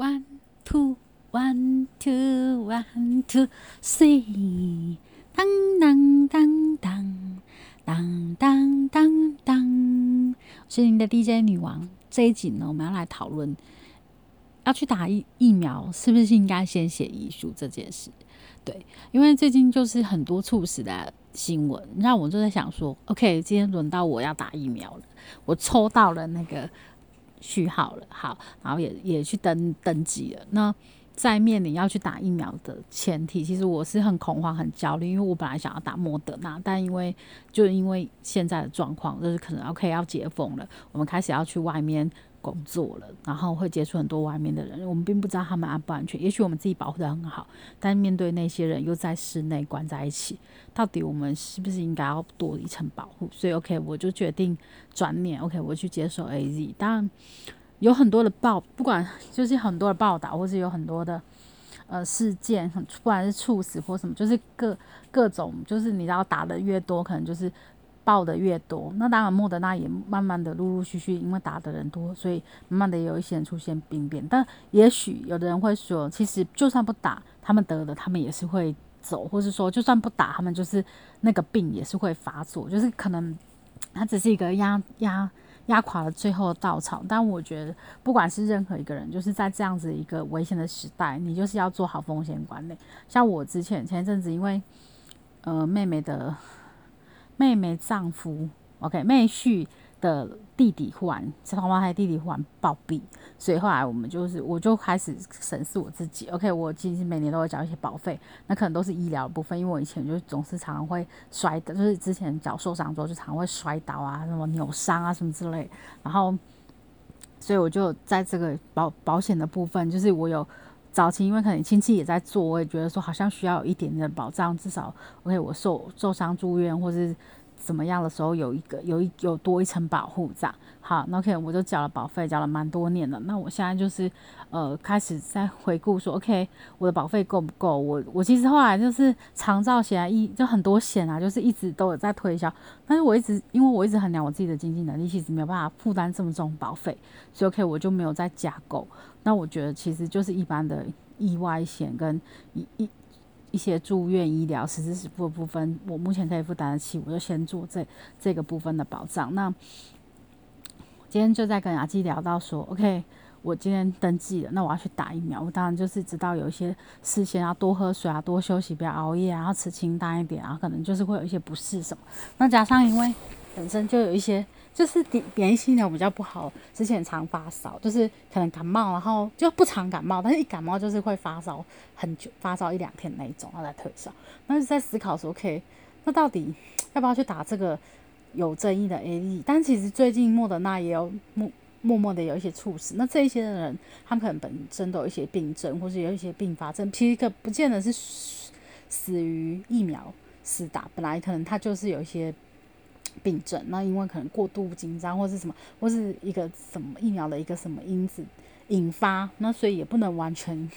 One two one two one two three，当当当当当当当当。我是您的 DJ 女王。这一集呢，我们要来讨论要去打疫疫苗，是不是应该先写遗书这件事？对，因为最近就是很多猝死的新闻，让我就在想说，OK，今天轮到我要打疫苗了，我抽到了那个序号了，好，然后也也去登登记了。那在面临要去打疫苗的前提，其实我是很恐慌、很焦虑，因为我本来想要打莫德纳，但因为就因为现在的状况，就是可能 OK 要解封了，我们开始要去外面。工作了，然后会接触很多外面的人，我们并不知道他们安不安全。也许我们自己保护的很好，但面对那些人又在室内关在一起，到底我们是不是应该要多一层保护？所以，OK，我就决定转念，OK，我去接受 AZ。但，有很多的报，不管就是很多的报道，或是有很多的呃事件，不管是猝死或什么，就是各各种，就是你知道打的越多，可能就是。报的越多，那当然莫德纳也慢慢的陆陆续续，因为打的人多，所以慢慢的有一些人出现病变。但也许有的人会说，其实就算不打，他们得了，他们也是会走，或是说就算不打，他们就是那个病也是会发作，就是可能它只是一个压压压垮了最后的稻草。但我觉得，不管是任何一个人，就是在这样子一个危险的时代，你就是要做好风险管理。像我之前前一阵子，因为呃妹妹的。妹妹丈夫，OK，妹婿的弟弟忽然，双胞胎弟弟忽然暴毙，所以后来我们就是，我就开始审视我自己，OK，我其实每年都会缴一些保费，那可能都是医疗部分，因为我以前就总是常常会摔的，就是之前脚受伤之后就常会摔倒啊，什么扭伤啊什么之类，然后，所以我就在这个保保险的部分，就是我有早期因为可能亲戚也在做，我也觉得说好像需要有一点点的保障，至少 OK，我受受伤住院或是。怎么样的时候有一个有一有多一层保护这样，好，那 OK 我就缴了保费，缴了蛮多年了。那我现在就是呃开始在回顾说，OK 我的保费够不够？我我其实后来就是长照险啊，一就很多险啊，就是一直都有在推销，但是我一直因为我一直衡量我自己的经济能力，其实没有办法负担这么重保费，所以 OK 我就没有再加购。那我觉得其实就是一般的意外险跟一一。一些住院医疗实质是部部分，我目前可以负担得起，我就先做这这个部分的保障。那今天就在跟阿基聊到说，OK，我今天登记了，那我要去打疫苗。我当然就是知道有一些事先要多喝水啊，多休息，不要熬夜啊，要吃清淡一点啊，可能就是会有一些不适什么。那加上因为本身就有一些。就是免免疫系统比较不好，之前常发烧，就是可能感冒，然后就不常感冒，但是一感冒就是会发烧很久，发烧一两天那一种，然后再退烧。那就在思考说，OK，那到底 要不要去打这个有争议的 A E？但其实最近莫德纳也有默默默的有一些猝死，那这一些的人，他们可能本身都有一些病症，或是有一些并发症，其实可不见得是死于疫苗死打，本来可能他就是有一些。病症，那因为可能过度紧张或是什么，或是一个什么疫苗的一个什么因子引发，那所以也不能完全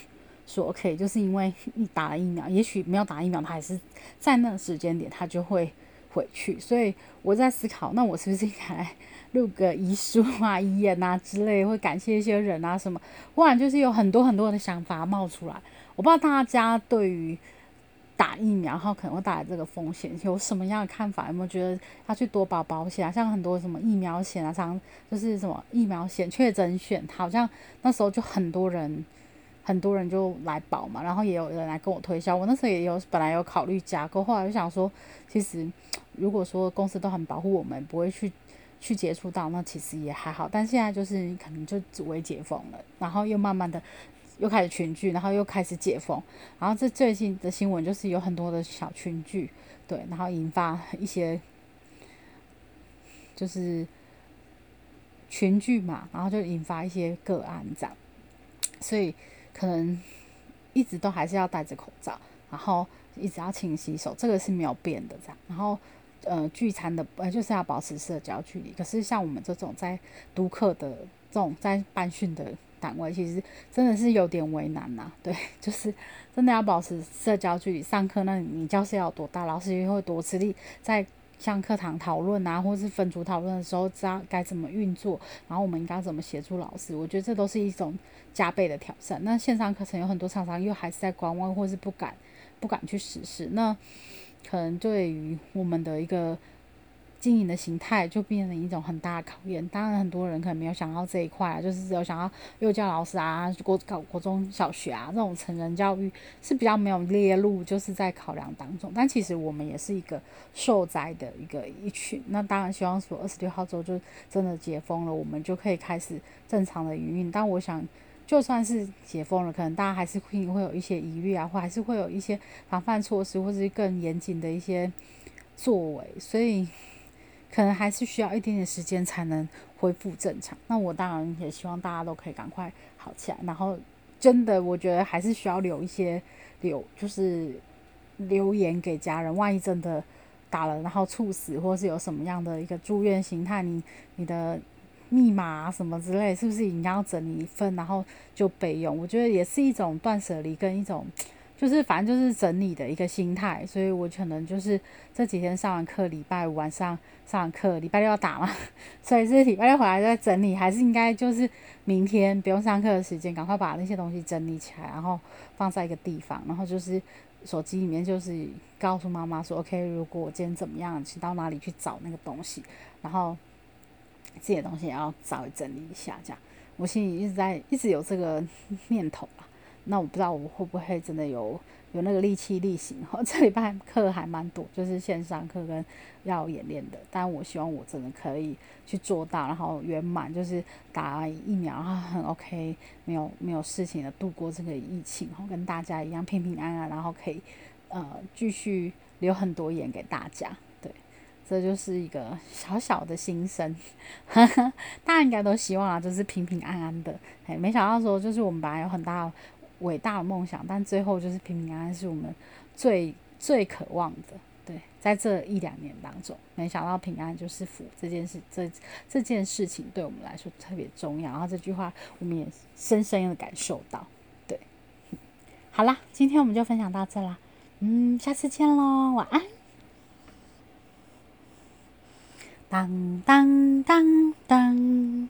说 OK，就是因为你打了疫苗，也许没有打疫苗，他还是在那个时间点他就会回去。所以我在思考，那我是不是应该录个遗书啊、遗言啊之类，会感谢一些人啊什么？忽然就是有很多很多的想法冒出来，我不知道大家对于。打疫苗，后可能会带来这个风险，有什么样的看法？有没有觉得要去多保保险啊？像很多什么疫苗险啊，常就是什么疫苗险、确诊险，好像那时候就很多人，很多人就来保嘛，然后也有人来跟我推销。我那时候也有本来有考虑加购，后来就想说，其实如果说公司都很保护我们，不会去去接触到，那其实也还好。但现在就是可能就只为解封了，然后又慢慢的。又开始群聚，然后又开始解封，然后这最近的新闻就是有很多的小群聚，对，然后引发一些就是群聚嘛，然后就引发一些个案这样，所以可能一直都还是要戴着口罩，然后一直要勤洗手，这个是没有变的这样，然后呃聚餐的呃就是要保持社交距离，可是像我们这种在督课的这种在办训的。单位其实真的是有点为难呐，对，就是真的要保持社交距离。上课那你教室要多大，老师也会多吃力，在像课堂讨论啊，或是分组讨论的时候，知道该怎么运作，然后我们应该怎么协助老师，我觉得这都是一种加倍的挑战。那线上课程有很多厂商又还是在观望，或是不敢不敢去实施，那可能对于我们的一个。经营的形态就变成一种很大的考验。当然，很多人可能没有想到这一块啊，就是只有想要幼教老师啊、国考、国中小学啊这种成人教育是比较没有列入，就是在考量当中。但其实我们也是一个受灾的一个一群。那当然希望说二十六号之后就真的解封了，我们就可以开始正常的营运。但我想，就算是解封了，可能大家还是会会有一些疑虑啊，或还是会有一些防范措施，或是更严谨的一些作为。所以。可能还是需要一点点时间才能恢复正常。那我当然也希望大家都可以赶快好起来。然后，真的，我觉得还是需要留一些留，就是留言给家人。万一真的打了，然后猝死，或是有什么样的一个住院形态，你你的密码什么之类，是不是应该要整理一份，然后就备用？我觉得也是一种断舍离跟一种。就是反正就是整理的一个心态，所以我可能就是这几天上完课，礼拜五晚上上完课，礼拜六要打嘛，所以是礼拜六回来再整理，还是应该就是明天不用上课的时间，赶快把那些东西整理起来，然后放在一个地方，然后就是手机里面就是告诉妈妈说，OK，如果我今天怎么样，去到哪里去找那个东西，然后自己的东西也要稍微整理一下，这样，我心里一直在一直有这个 念头啊。那我不知道我会不会真的有有那个力气力行哈，这礼拜课还蛮多，就是线上课跟要演练的，但我希望我真的可以去做到，然后圆满，就是打疫苗，然后很 OK，没有没有事情的度过这个疫情，然后跟大家一样平平安安，然后可以呃继续留很多言给大家，对，这就是一个小小的心声，大家应该都希望啊，就是平平安安的，哎，没想到说就是我们本来有很大。伟大的梦想，但最后就是平平安安，是我们最最渴望的。对，在这一两年当中，没想到平安就是福这件事，这这件事情对我们来说特别重要。然后这句话，我们也深深的感受到。对，好啦，今天我们就分享到这啦。嗯，下次见喽，晚安。当当当当。